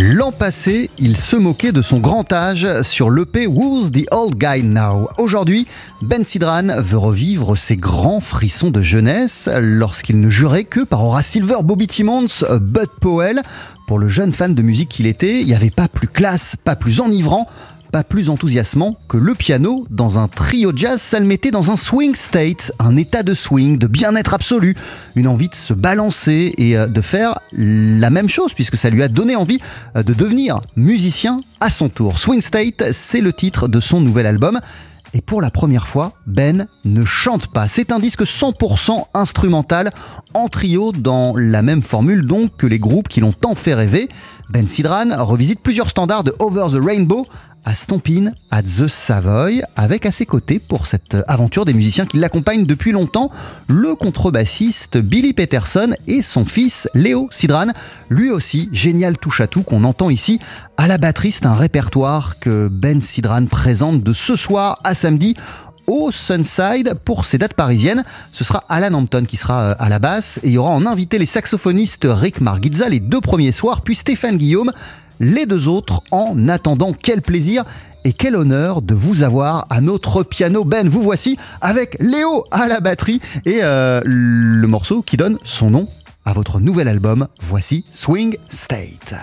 L'an passé, il se moquait de son grand âge sur l'EP Who's the Old Guy Now? Aujourd'hui, Ben Sidran veut revivre ses grands frissons de jeunesse lorsqu'il ne jurait que par Horace Silver, Bobby Timmons, Bud Powell. Pour le jeune fan de musique qu'il était, il n'y avait pas plus classe, pas plus enivrant, pas plus enthousiasmant que le piano dans un trio jazz, ça le mettait dans un swing state, un état de swing, de bien-être absolu, une envie de se balancer et euh, de faire la même chose puisque ça lui a donné envie euh, de devenir musicien à son tour. Swing State, c'est le titre de son nouvel album. Et pour la première fois, Ben ne chante pas. C'est un disque 100% instrumental, en trio, dans la même formule donc que les groupes qui l'ont tant fait rêver. Ben Sidran revisite plusieurs standards de Over the Rainbow à Stompin at the Savoy, avec à ses côtés pour cette aventure des musiciens qui l'accompagnent depuis longtemps, le contrebassiste Billy Peterson et son fils Léo Sidran, lui aussi génial touche à tout qu'on entend ici à la batterie. C'est un répertoire que Ben Sidran présente de ce soir à samedi au Sunside pour ses dates parisiennes. Ce sera Alan Hampton qui sera euh, à la basse et il y aura en invité les saxophonistes Rick Margitza les deux premiers soirs, puis Stéphane Guillaume les deux autres en attendant. Quel plaisir et quel honneur de vous avoir à notre piano. Ben, vous voici avec Léo à la batterie et euh, le morceau qui donne son nom à votre nouvel album. Voici Swing State.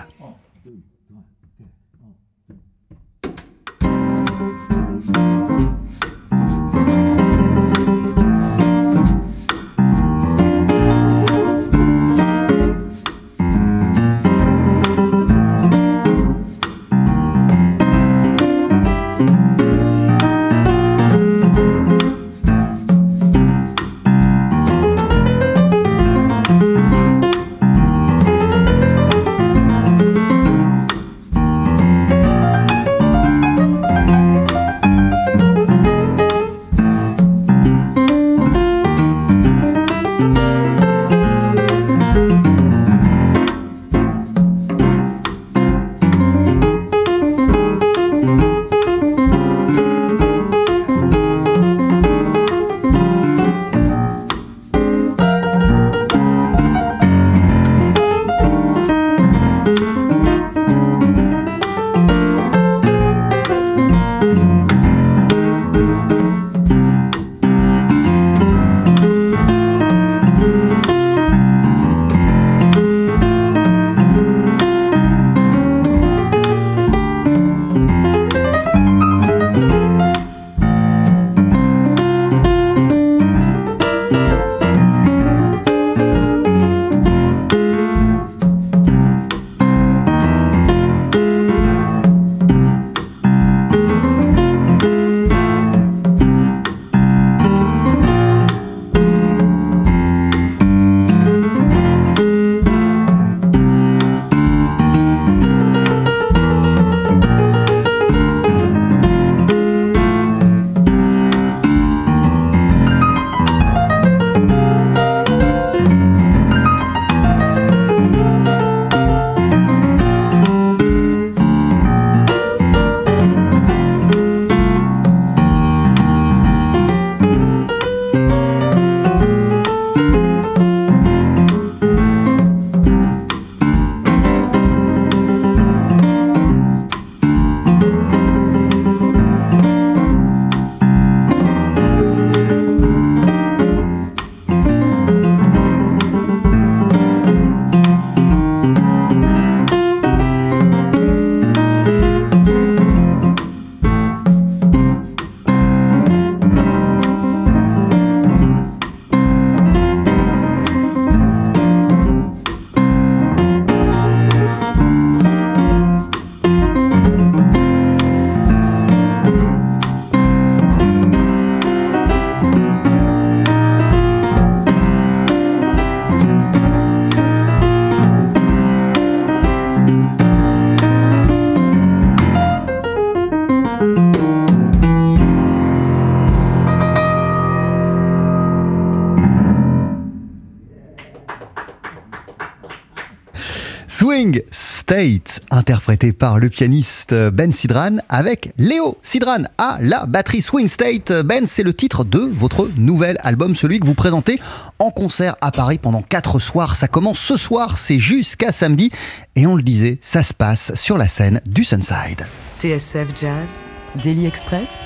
State, interprété par le pianiste Ben Sidran avec Léo Sidran à la batterie Swing State. Ben, c'est le titre de votre nouvel album, celui que vous présentez en concert à Paris pendant 4 soirs. Ça commence ce soir, c'est jusqu'à samedi. Et on le disait, ça se passe sur la scène du Sunside. TSF Jazz, Daily Express,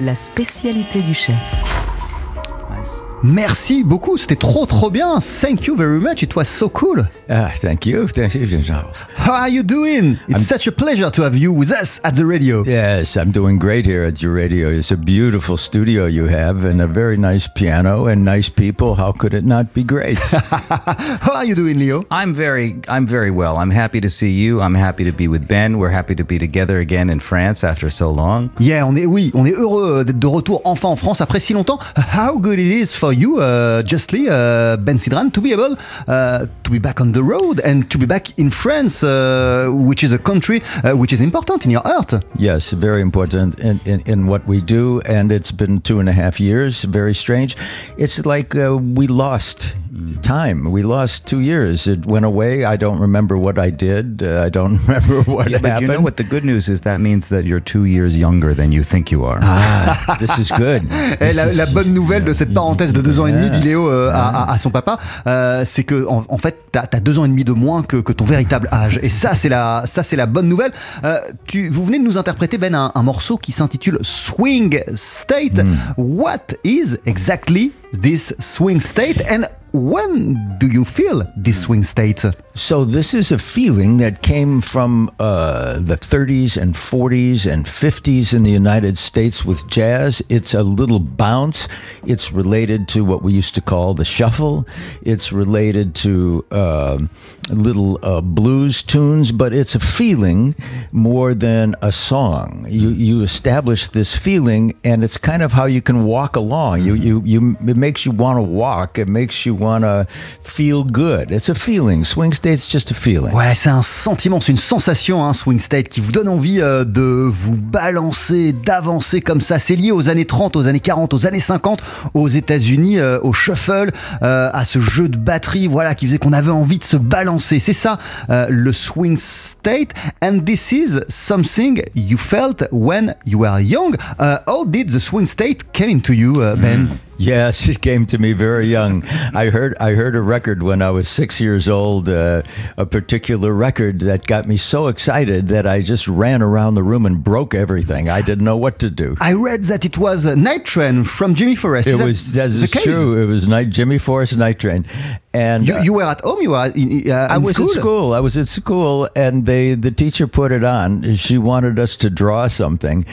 la spécialité du chef. Merci beaucoup, c'était trop trop bien. Thank you very much, it was so cool. Ah, thank you. Thank you, Charles. How are you doing? It's such a pleasure to have you with us at the radio. Yes, I'm doing great here at your radio. It's a beautiful studio you have and a very nice piano and nice people. How could it not be great? How are you doing, Leo? I'm very, I'm very well. I'm happy to see you. I'm happy to be with Ben. We're happy to be together again in France after so long. Yeah, on est, oui, on est heureux d'être de retour enfin en France après si longtemps. How good it is for you, uh, Justly, uh, Ben Sidran, to be able uh, to be back on the road and to be back in France, which is a country which is important in your heart. yes, very important in, in, in what we do. And it's been two and a half years. Very strange. It's like we lost time. We lost two years. It went away. I don't remember what I did. Uh, I don't remember what Yeah, but happened. you know what the good news is? That means that you're two years younger than you think you are. Ah, this is good. Et This la, is- la bonne nouvelle de cette parenthèse de deux ans et demi, dit Léo euh, à, à- à son papa, euh, c'est que en, en fait, t'as as deux ans et demi de moins que, que ton véritable âge. Et ça, c'est la, ça, c'est la bonne nouvelle. Euh, tu, vous venez de nous interpréter Ben un, un morceau qui s'intitule Swing State. What is exactly this swing state? And when do you feel this swing state? So this is a feeling that came from uh, the 30s and 40s and 50s in the United States with jazz. It's a little bounce. It's related to what we used to call the shuffle. It's related to um little uh, blues tunes, but it's a feeling more than a song. You you establish this feeling, and it's kind of how you can walk along. You you you it makes you want to walk. It makes you want to feel good. It's a feeling. Swing state's just a feeling. Ouais, c'est un sentiment, c'est une sensation, hein, Swing State, qui vous donne envie euh, de vous balancer, d'avancer comme ça. C'est lié aux années 30, aux années 40, aux années 50, aux États-Unis, euh, au shuffle, euh, à ce jeu de batterie, voilà, qui faisait qu'on avait envie de se balancer. C'est ça, euh, le Swing State. And this is something you felt when you were young. Uh, how did the Swing State came into you, uh, Ben? Yes, it came to me very young. I heard I heard a record when I was six years old, uh, a particular record that got me so excited that I just ran around the room and broke everything. I didn't know what to do. I read that it was a Night Train from Jimmy Forrest. It Is that was that case? true. It was night Jimmy Forrest Night Train, and You, you were at home. You were in, uh, I was school. at school. I was at school, and they the teacher put it on. She wanted us to draw something,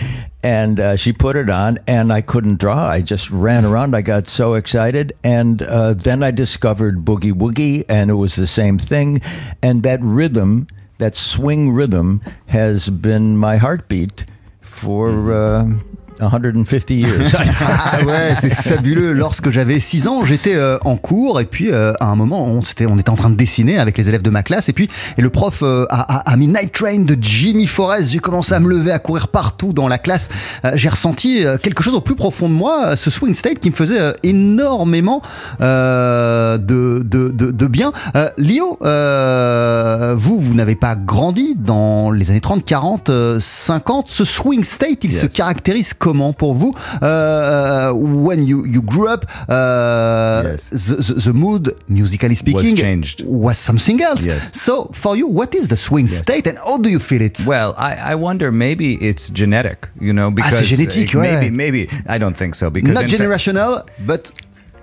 and uh, she put it on, and I couldn't draw. I just ran around. I got so excited, and uh, then I discovered boogie woogie, and it was the same thing, and that rhythm, that swing rhythm, has been my heartbeat for. Uh, 150 years. Ah ouais, c'est fabuleux. Lorsque j'avais 6 ans, j'étais euh, en cours et puis euh, à un moment, on, était en train de dessiner avec les élèves de ma classe et puis et le prof euh, a, a- a mis Night Train de Jimmy Forrest. J'ai commencé à me lever, à courir partout dans la classe. J'ai ressenti quelque chose au plus profond de moi, ce swing state qui me faisait énormément de, de, de, de bien. Lio, vous, vous n'avez pas grandi dans les années 30, 40, euh, 50. Ce swing state, il se caractérise comment pour vous uh, when you, you grew up uh, Yes. the, the, mood musically speaking was changed. was something else Yes. so for you what is the swing state and how do you feel it Well, I, I wonder maybe it's genetic, you know, because c'est génétique, uh, ouais. maybe maybe I don't think so because not generational but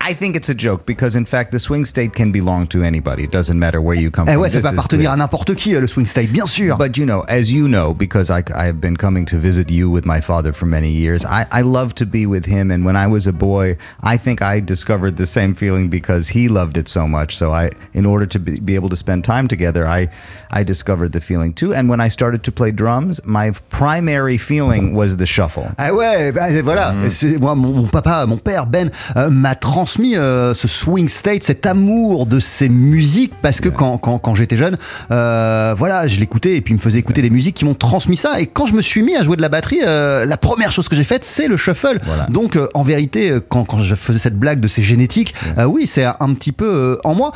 I think it's a joke because in fact the swing state can belong to anybody. It doesn't matter where you come eh from. ouais ça peut appartenir à n'importe qui euh, le swing state bien sûr But you know, as you know, because I, I have been coming to visit you with my father for many years, I, I love to be with him. And when I was a boy, I think I discovered the same feeling because he loved it so much. So I, in order to be, be able to spend time together, I, I discovered the feeling too. And when I started to play drums, my primary feeling was the shuffle. Ah ouais, bah, voilà. Mm. Moi, mon, mon papa, mon père Ben euh, m'a transmis transmis euh, ce swing state, cet amour de ces musiques parce que quand, quand, quand j'étais jeune, euh, voilà, je l'écoutais et puis il me faisait écouter des musiques qui m'ont transmis ça. Et quand je me suis mis à jouer de la batterie, euh, la première chose que j'ai faite, c'est le shuffle. Voilà. Donc en vérité, quand, quand je faisais cette blague de c'est génétique, euh, oui, c'est un, un petit peu en moi.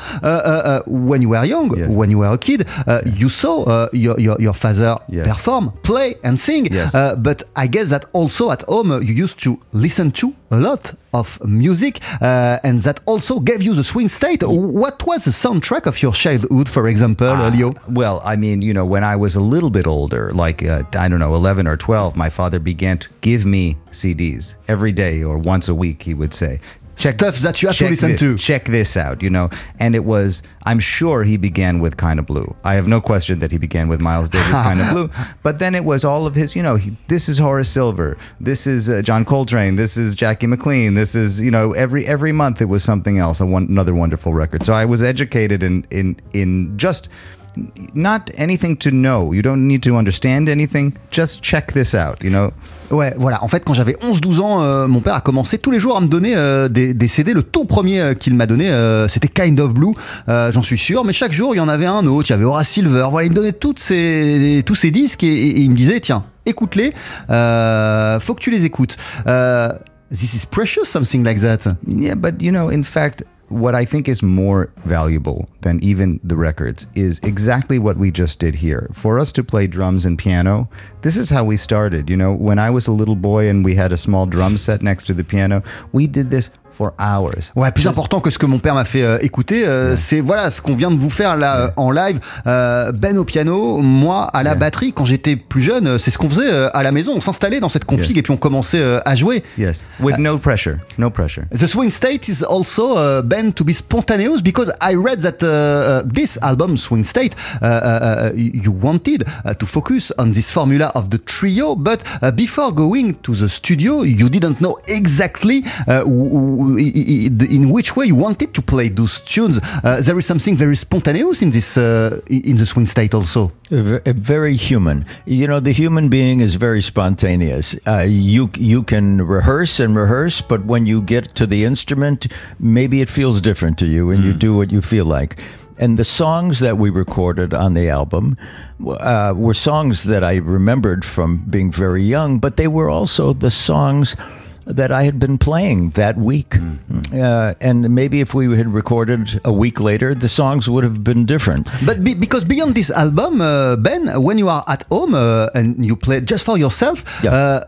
When you were young, Yes. when you were a kid, uh, you saw uh, your, your, your father Yes. perform, play and sing. Yes. Uh, but I guess that also at home you used to listen to a lot of music uh, and that also gave you the swing state. What was the soundtrack of your childhood, for example, uh, Leo? Well, I mean, you know, when I was a little bit older, like, uh, I don't know, 11 or 12, my father began to give me CDs every day or once a week, he would say. Stuff that you have to check listen to. Check this out, you know. And it was, I'm sure he began with Kind of Blue. I have no question that he began with Miles Davis, Kind of Blue. But then it was all of his, you know, he, this is Horace Silver, this is uh, John Coltrane, this is Jackie McLean, this is, you know, every every month it was something else, a one, another wonderful record. So I was educated in in in just not anything to know. You don't need to understand anything. Just check this out, you know? Ouais, voilà. En fait, quand j'avais 11-12 ans, euh, mon père a commencé tous les jours à me donner euh, des, des CD. Le tout premier euh, qu'il m'a donné, euh, c'était Kind of Blue, j'en suis sûr. Mais chaque jour, il y en avait un autre. Il y avait Horace Silver. Voilà, il me donnait toutes ces, tous ces disques et, et- et il me disait, tiens, écoute-les. Faut que tu les écoutes. This is precious, something like that. Yeah, but you know, in fact, what I think is more valuable than even the records is exactly what we just did here. For us to play drums and piano, this is how we started. You know, when I was a little boy and we had a small drum set next to the piano, we did this for hours. Ouais, plus Just- important que ce que mon père m'a fait euh, écouter, euh, c'est voilà ce qu'on vient de vous faire là euh, en live. Euh, ben au piano, moi à la batterie. Quand j'étais plus jeune, euh, c'est ce qu'on faisait à la maison. On s'installait dans cette config Yes. et puis on commençait à jouer. Yes, with no pressure, no pressure. The swing state is also uh, been to be spontaneous because I read that uh, uh, this album, Swing State, uh, you wanted to focus on this formula of the trio, but uh, before going to the studio, you didn't know exactly in which way you wanted to play those tunes. Uh, there is something very spontaneous in this uh, in the swing state also. Very human. You know, the human being is very spontaneous. Uh, you you can rehearse and rehearse, but when you get to the instrument, maybe it feels different to you, and you do what you feel like. And the songs that we recorded on the album uh, were songs that I remembered from being very young, but they were also the songs that I had been playing that week. Uh, and maybe if we had recorded a week later, the songs would have been different. But be, because beyond this album, uh, Ben, when you are at home uh, and you play just for yourself, Yeah. uh,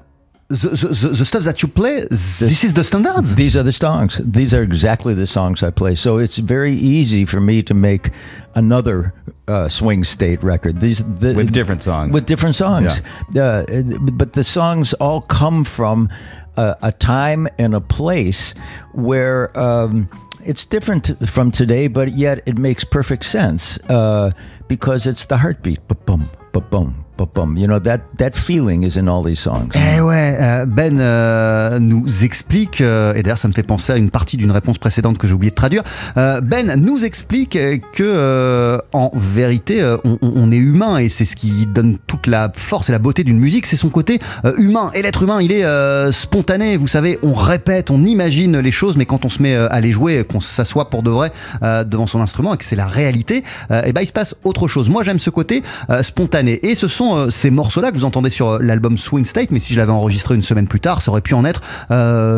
the, the, the, the stuff that you play, this is the standards. These are the songs. These are exactly the songs I play. So it's very easy for me to make another uh, swing state record. These the, With different songs. With different songs. Uh, but the songs all come from a, a time and a place where. Um, it's different from today, but yet it makes perfect sense uh, because it's the heartbeat. Ba-bum, ba-bum. You know that that feeling is in all these songs. Eh euh, Ben euh, nous explique, euh, et d'ailleurs ça me fait penser à une partie d'une réponse précédente que j'ai oublié de traduire. Ben nous explique que en vérité on, est humain et c'est ce qui donne toute la force et la beauté d'une musique, c'est son côté humain. Et l'être humain, il est spontané. Vous savez, on répète, on imagine les choses, mais quand on se met à les jouer, qu'on s'assoit pour de vrai devant son instrument et que c'est la réalité, et ben il se passe autre chose. Moi j'aime ce côté euh, spontané. Et ce sont euh, ces morceaux-là que vous entendez sur euh, l'album Swing State, mais si je l'avais enregistré une semaine plus tard, ça aurait pu en être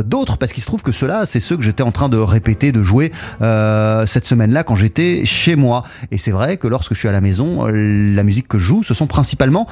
d'autres, parce qu'il se trouve que ceux-là, c'est ceux que j'étais en train de répéter, de jouer cette semaine-là quand j'étais chez moi. Et c'est vrai que lorsque je suis à la maison, la musique que je joue, ce sont principalement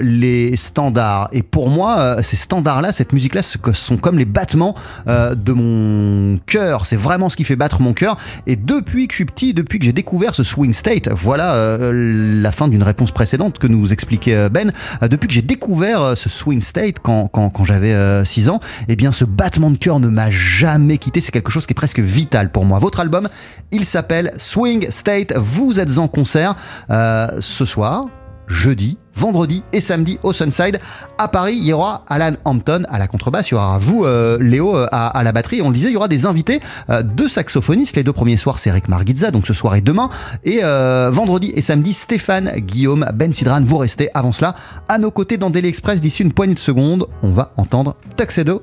les standards. Et pour moi, ces standards-là, cette musique-là, sont comme les battements de mon cœur. C'est vraiment ce qui fait battre mon cœur. Et depuis que je suis petit, depuis que j'ai découvert ce swing state, voilà euh, la fin d'une réponse précédente que nous expliquait euh, Ben. Euh, depuis que j'ai découvert ce swing state quand, quand, j'avais 6 ans, eh bien ce battement de cœur ne m'a jamais quitté. C'est quelque chose qui est presque vital pour moi. Votre album, il s'appelle Swing State. Vous êtes en concert ce soir jeudi, vendredi et samedi au Sunside. À Paris, il y aura Alan Hampton à la contrebasse, il y aura vous, euh, Léo, euh, à, la batterie. On le disait, il y aura des invités, euh, deux saxophonistes. Les deux premiers soirs, c'est Eric Margitza, donc ce soir et demain. Et vendredi et samedi, Stéphane, Guillaume, Ben Sidran. Vous restez avant cela à nos côtés dans Daily Express. D'ici une poignée de secondes, on va entendre Tuxedo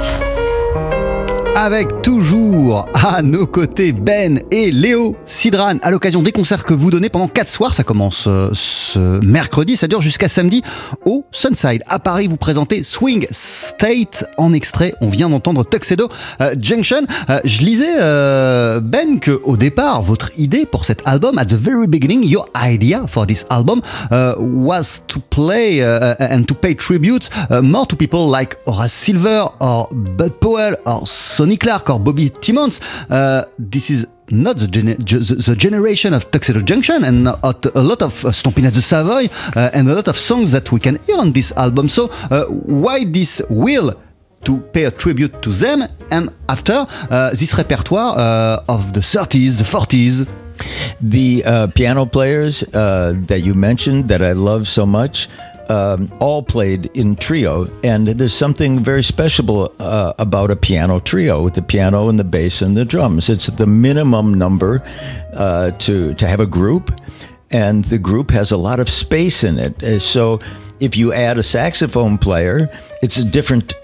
Avec toujours à nos côtés Ben et Léo Sidran à l'occasion des concerts que vous donnez pendant 4 soirs. Ça commence euh, ce mercredi, ça dure jusqu'à samedi au Sunside. À Paris, vous présentez Swing State en extrait. On vient d'entendre Tuxedo euh, Junction. Euh, je lisais Ben que au départ, votre idée pour cet album, at the very beginning, your idea for this album was to play and to pay tribute uh, more to people like Horace Silver or Bud Powell or Sonny Clark or Bobby Timmons. Uh, this is not the, gene- ge- the, generation of Tuxedo Junction and not a lot of uh, Stomping at the Savoy uh, and a lot of songs that we can hear on this album. So uh, why this will to pay a tribute to them and after uh, this repertoire uh, of the 30s, the 40s? The uh, piano players uh, that you mentioned that I love so much um, all played in trio, and there's something very special uh, about a piano trio with the piano and the bass and the drums. It's the minimum number uh, to to have a group, and the group has a lot of space in it. Uh, So if you add a saxophone player, it's a different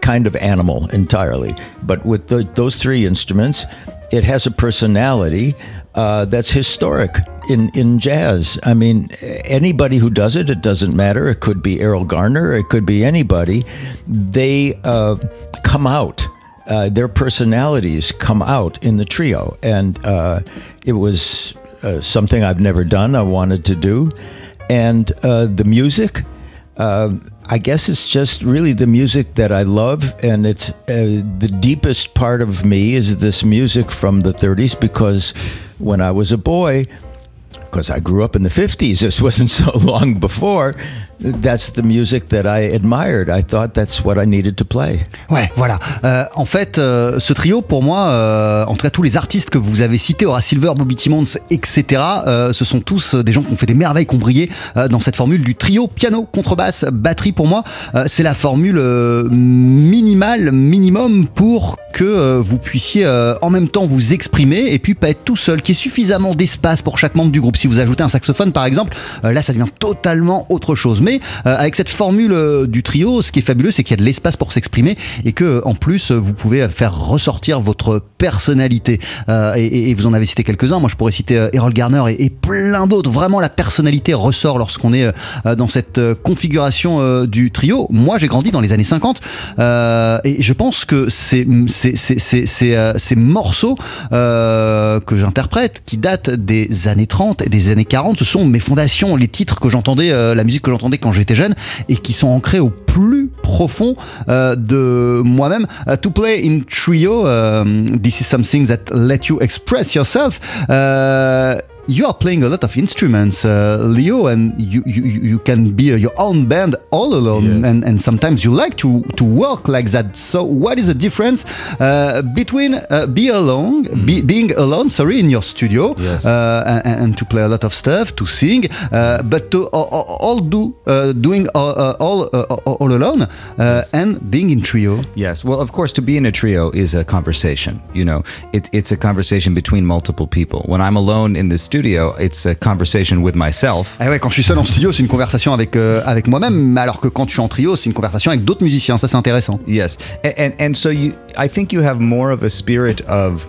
kind of animal entirely. But with the, those three instruments, it has a personality uh, that's historic in, in jazz. I mean, anybody who does it, it doesn't matter. It could be Errol Garner, it could be anybody. They uh, come out. Uh, their personalities come out in the trio, and uh, it was uh, something I've never done. I wanted to do, and uh, the music. I guess it's just really the music that I love, and it's uh, the deepest part of me is this music from the 30s because when I was a boy, because I grew up in the 50s, this wasn't so long before, that's the music that I admired. I thought that's what I needed to play. Ouais, voilà. Euh, en fait, euh, ce trio, pour moi, euh, en tout cas tous les artistes que vous avez cités, Horace Silver, Bobby Timmons, etc., euh, ce sont tous des gens qui ont fait des merveilles, qui ont brillé dans cette formule du trio piano, contrebasse, batterie. Pour moi, c'est la formule minimale, minimum pour que vous puissiez en même temps vous exprimer et puis pas être tout seul, qu'il y ait suffisamment d'espace pour chaque membre du groupe. Si vous ajoutez un saxophone, par exemple, là, ça devient totalement autre chose. Mais euh, avec cette formule euh, du trio, ce qui est fabuleux, c'est qu'il y a de l'espace pour s'exprimer et que en plus, euh, vous pouvez faire ressortir votre personnalité. Euh, et, vous en avez cité quelques-uns. Moi, je pourrais citer euh, Errol Garner et, plein d'autres. Vraiment, la personnalité ressort lorsqu'on est euh, dans cette euh, configuration euh, du trio. Moi, j'ai grandi dans les années 50 euh, et je pense que ces, euh, morceaux euh, que j'interprète, qui datent des années 30 et des années 40, ce sont mes fondations, les titres que j'entendais, euh, la musique que j'entendais quand j'étais jeune et qui sont ancrés au plus profond euh, de moi-même. Uh, to play in trio, um, this is something that let you express yourself. You are playing a lot of instruments, uh, Leo, and you, you, you can be uh, your own band all alone, Yes. and, and sometimes you like to, to work like that. So, what is the difference uh, between uh, be alone, be, being alone, sorry, in your studio, Yes. uh, and, and to play a lot of stuff, to sing, uh, but to all, do uh, doing all uh, all, uh, all alone, uh, and being in trio? Yes. Well, of course, to be in a trio is a conversation. You know, it, it's a conversation between multiple people. When I'm alone in the studio, it's a conversation with myself. Ah ouais, quand je suis seul en studio, c'est une conversation avec, euh, avec moi-même, alors que quand je suis en trio, c'est une conversation avec d'autres musiciens. Ça, c'est intéressant. Yes. And, and and so you I think you have more of a spirit of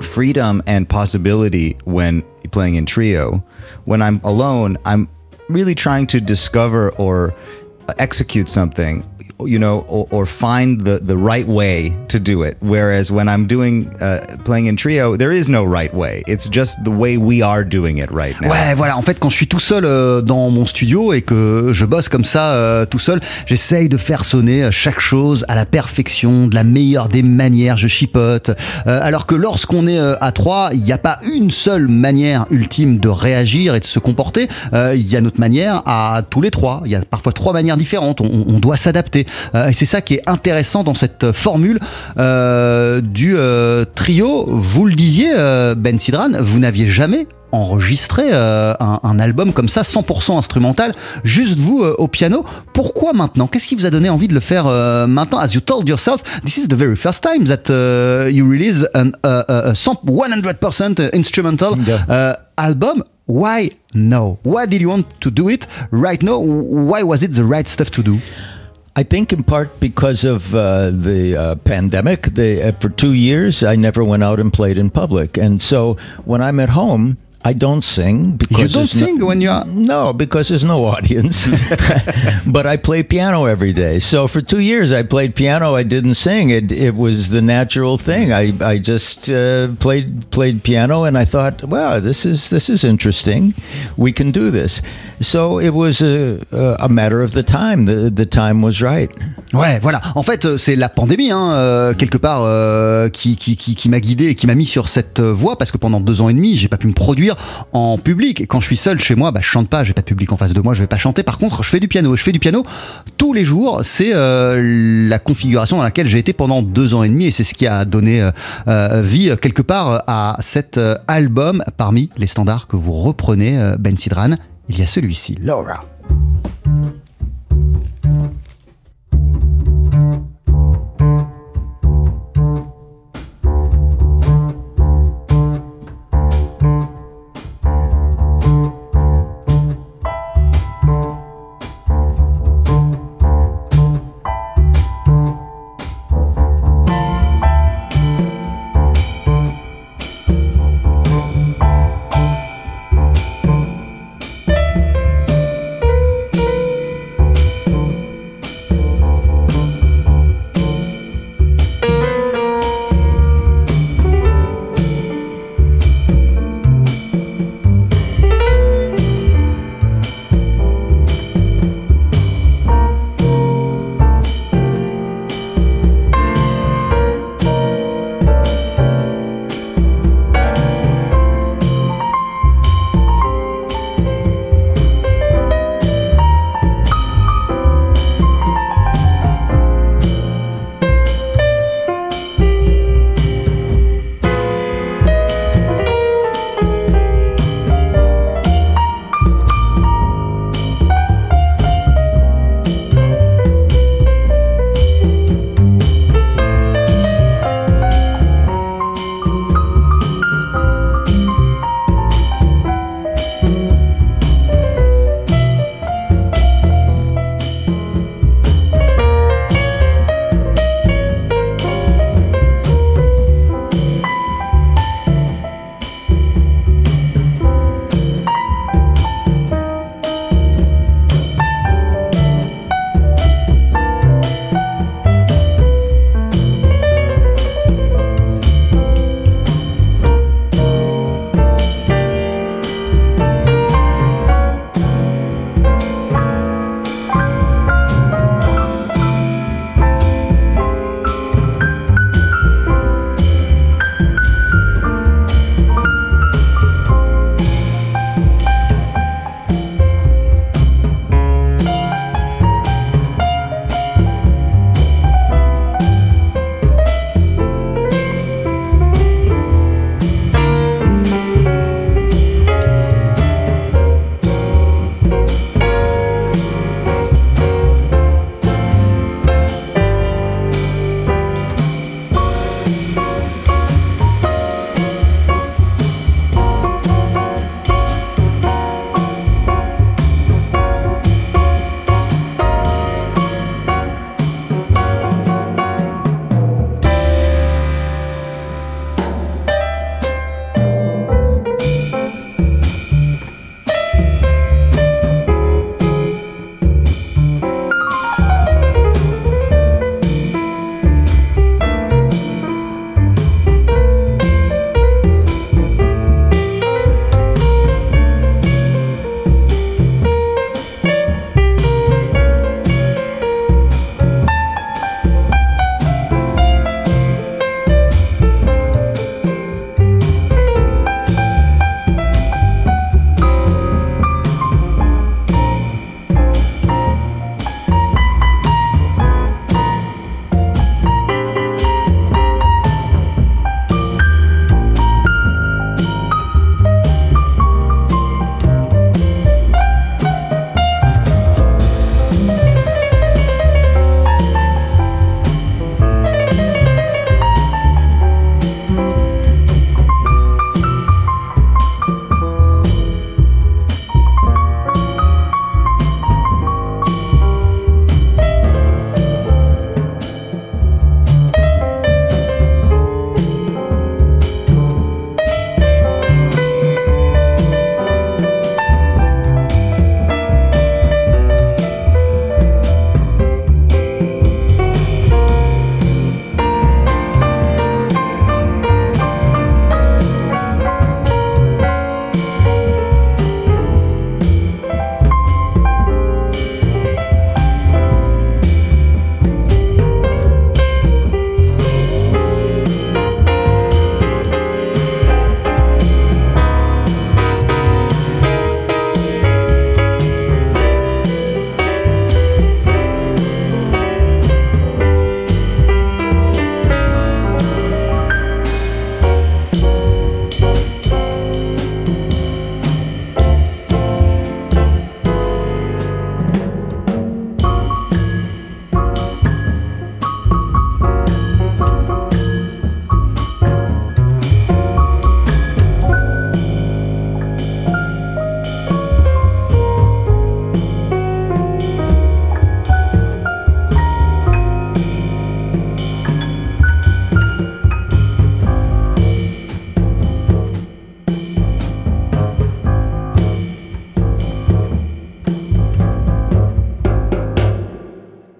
freedom and possibility when playing in trio. When I'm alone, I'm really trying to discover or execute something you know or, or find the the right way to do it whereas when i'm doing playing in trio there is no right way it's just the way we are doing it right now Ouais, voilà. En fait, quand je suis tout seul euh, dans mon studio et que je bosse comme ça euh, tout seul, j'essaye de faire sonner euh, chaque chose à la perfection, de la meilleure des manières. Je chipote. Alors que lorsqu'on est à trois, il n'y a pas une seule manière ultime de réagir et de se comporter. Il y a notre manière à tous les trois. Il y a parfois trois manières différentes. On doit s'adapter. Euh, et c'est ça qui est intéressant dans cette formule euh, du euh, trio. Vous le disiez, euh, Ben Sidran, vous n'aviez jamais enregistré euh, un, un album comme ça, 100% instrumental, juste vous euh, au piano. Pourquoi maintenant? Qu'est-ce qui vous a donné envie de le faire euh, maintenant? As you told yourself, this is the very first time that uh, you release an, uh, a 100% instrumental uh, album Why now? Why did you want to do it right now? Why was it the right stuff to do? I think in part because of uh, the uh, pandemic. The, uh, for two years, I never went out and played in public, and so when I'm at home, I don't sing because You don't there's no- sing when you are. no, because there's no audience. but I play piano every day. So for two years, I played piano. I didn't sing. It it was the natural thing. I I just uh, played played piano, and I thought, wow, this is this is interesting. We can do this. So it was a a matter of the time. The the time was right. Ouais, voilà. En fait, euh, c'est la pandémie, hein, euh, quelque part, euh, qui, qui, qui, qui m'a guidé et qui m'a mis sur cette euh, voie parce que pendant deux ans et demi, j'ai pas pu me produire en public. Et quand je suis seul chez moi, bah, je chante pas, j'ai pas de public en face de moi, je vais pas chanter. Par contre, je fais du piano. Je fais du piano tous les jours. C'est euh, la configuration dans laquelle j'ai été pendant deux ans et demi et c'est ce qui a donné vie quelque part à cet album. Parmi les standards que vous reprenez, Ben Sidran, il y a celui-ci, Laura.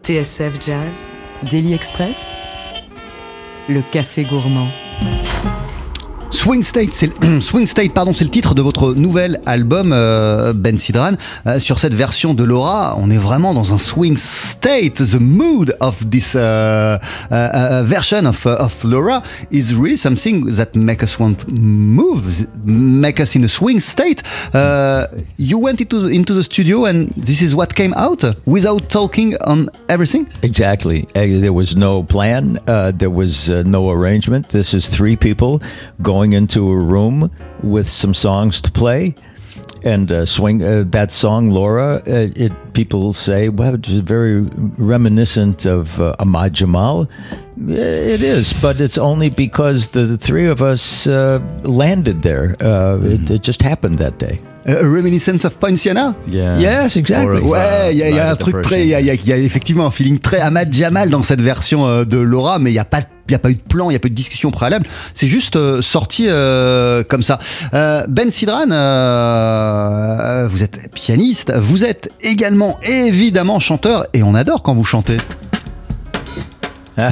TSF Jazz, Daily Express, le café gourmand. Swing State, c'est le, Swing State, pardon, c'est le titre de votre nouvel album euh, Ben Sidran. Euh, sur cette version de Laura, on est vraiment dans un swing state. The mood of this uh, version of, Laura is really something that make us want to move, make us in a swing state. Uh, you went into into the studio and this is what came out? Without talking on everything? Exactly. Uh, There was no plan. Uh, there was no arrangement. This is three people going into a room with some songs to play. And uh, swing uh, that song, Laura. Uh, it people say, well, it's very reminiscent of uh, Ahmad Jamal. It is, but it's only because the three of us uh, landed there. Uh, it, it just happened that day. A reminiscence of Poinciana? Yeah. Yes, exactly. Ouais, il y a, y un truc très, il y a, il y a- il y a effectivement un feeling très Ahmad Jamal dans cette version euh, de Laura, mais il n'y a pas, il y a pas eu de plan, il n'y a pas eu de discussion préalable. C'est juste euh, sorti euh, comme ça. Euh, ben Sidran, euh, vous êtes pianiste, vous êtes également évidemment chanteur, et on adore quand vous chantez. Huh?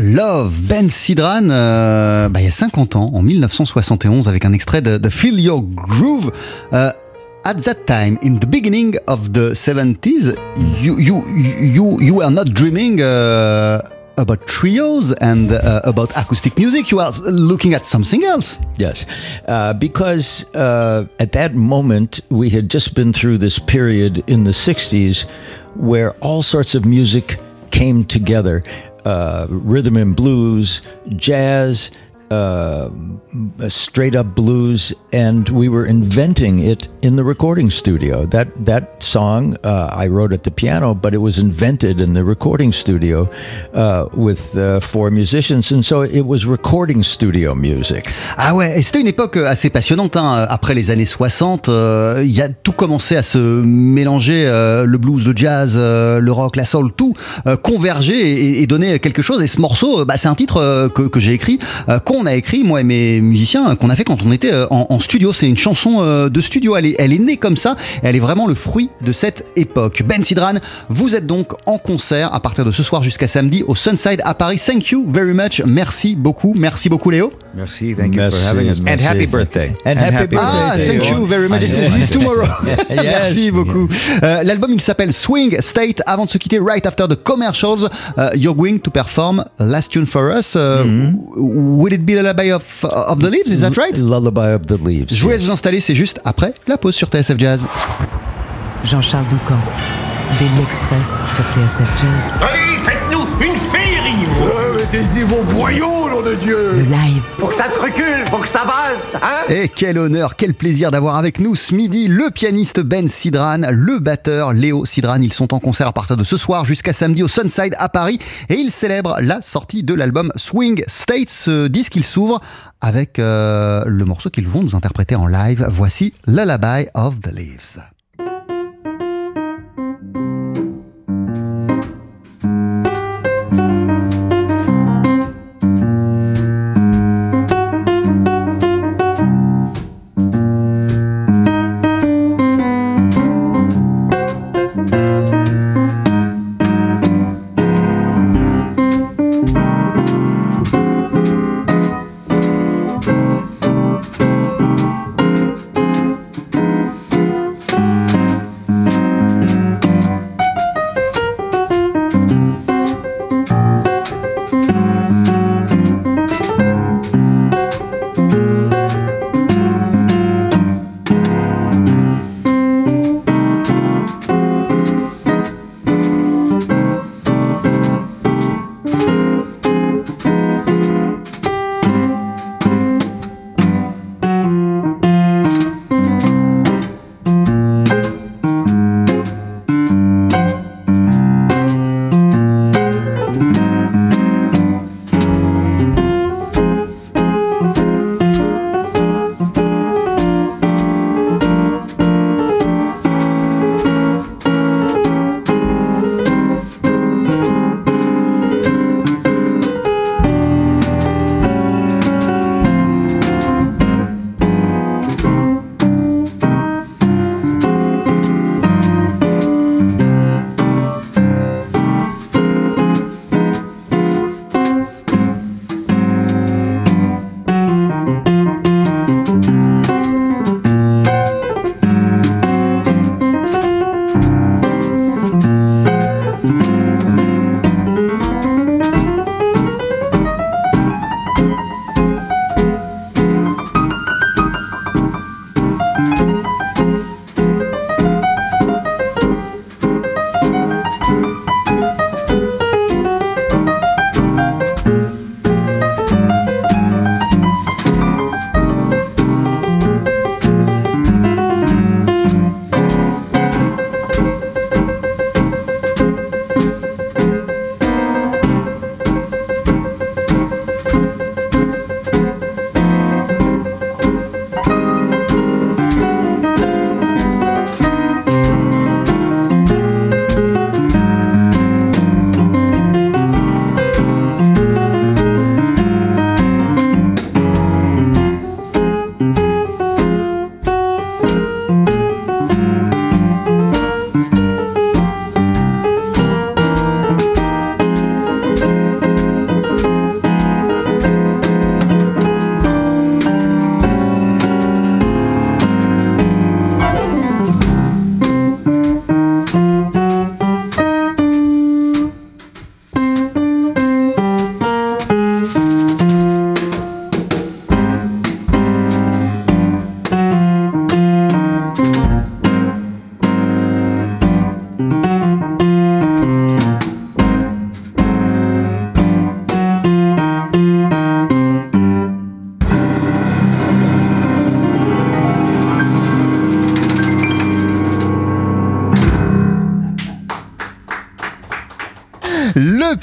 Love, Ben Sidran, euh, bah, il y a 50 ans, en 1971, avec un extrait de, de Feel Your Groove. Euh, at that time, in the beginning of the 70s, you, you, you, you were not dreaming uh, about trios and uh, about acoustic music. You are looking at something else. Yes, uh, because uh, at that moment we had just been through this period in the 60s where all sorts of music came together uh, rhythm and blues, jazz, uh, straight up blues, and we were inventing it in the recording studio. That that song uh, I wrote at the piano, but it was invented in the recording studio uh, with uh, four musicians, and so it was recording studio music. Ah ouais, et c'était une époque euh, assez passionnante. hein. Après les années 60, euh, il y a tout commencé à se mélanger, euh, le blues, le jazz, le rock, la soul, tout converger et, et donner quelque chose. Et ce morceau, bah, c'est un titre que, j'ai écrit, euh, qu'on a écrit, moi et mes musiciens, qu'on a fait quand on était euh, en, studio. C'est une chanson euh, de studio. Elle est, née comme ça. Elle est vraiment le fruit de cette époque. Ben Sidran, vous êtes donc en concert à partir de ce soir jusqu'à samedi au Sunside à Paris. Thank you very much. Merci beaucoup. Merci beaucoup, Léo. Merci, thank you for Merci, having us. And merci. happy birthday. And happy birthday Ah, to thank you very much. This is this tomorrow. Merci beaucoup. Euh, L'album, il s'appelle Swing State. Avant de se quitter, right after the commercials, uh, you're going to perform Last Tune for Us. Uh, Will it be Lullaby of, of the Leaves? Is that right? Lullaby of the Leaves. Je vous laisse vous installer, c'est juste après la pause sur TSF Jazz. Jean-Charles Doucan, Daily Express sur TSF Jazz. Allez, faites-nous une féerie Vos boyaux, nom de Dieu Le live, Faut que ça te recule, faut que ça valse, hein Et quel honneur, quel plaisir d'avoir avec nous ce midi le pianiste Ben Sidran, le batteur Léo Sidran. Ils sont en concert à partir de ce soir jusqu'à samedi au Sunside à Paris et ils célèbrent la sortie de l'album Swing State. Ce disque, il s'ouvre avec euh, le morceau qu'ils vont nous interpréter en live. Voici Lullaby of the Leaves.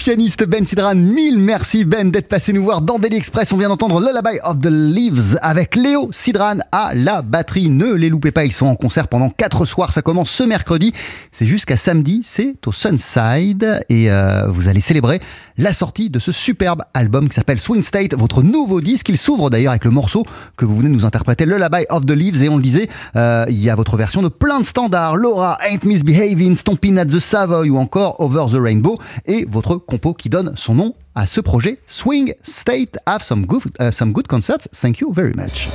Pianiste Ben Sidran, mille merci Ben d'être passé nous voir dans Daily Express. On vient d'entendre Lullaby of the Leaves avec Léo Sidran à la batterie. Ne les loupez pas, ils sont en concert pendant 4 soirs. Ça commence ce mercredi. C'est jusqu'à samedi, c'est au Sunside. Et euh, vous allez célébrer la sortie de ce superbe album qui s'appelle Swing State, votre nouveau disque. Il s'ouvre d'ailleurs avec le morceau que vous venez de nous interpréter, Lullaby of the Leaves. Et on le disait, euh, il y a votre version de plein de standards. Laura, Ain't Misbehaving, Stomping at the Savoy ou encore Over the Rainbow. Et votre compo qui donne son nom à ce projet, Swing State. Have some good, uh, some good concerts. Thank you very much.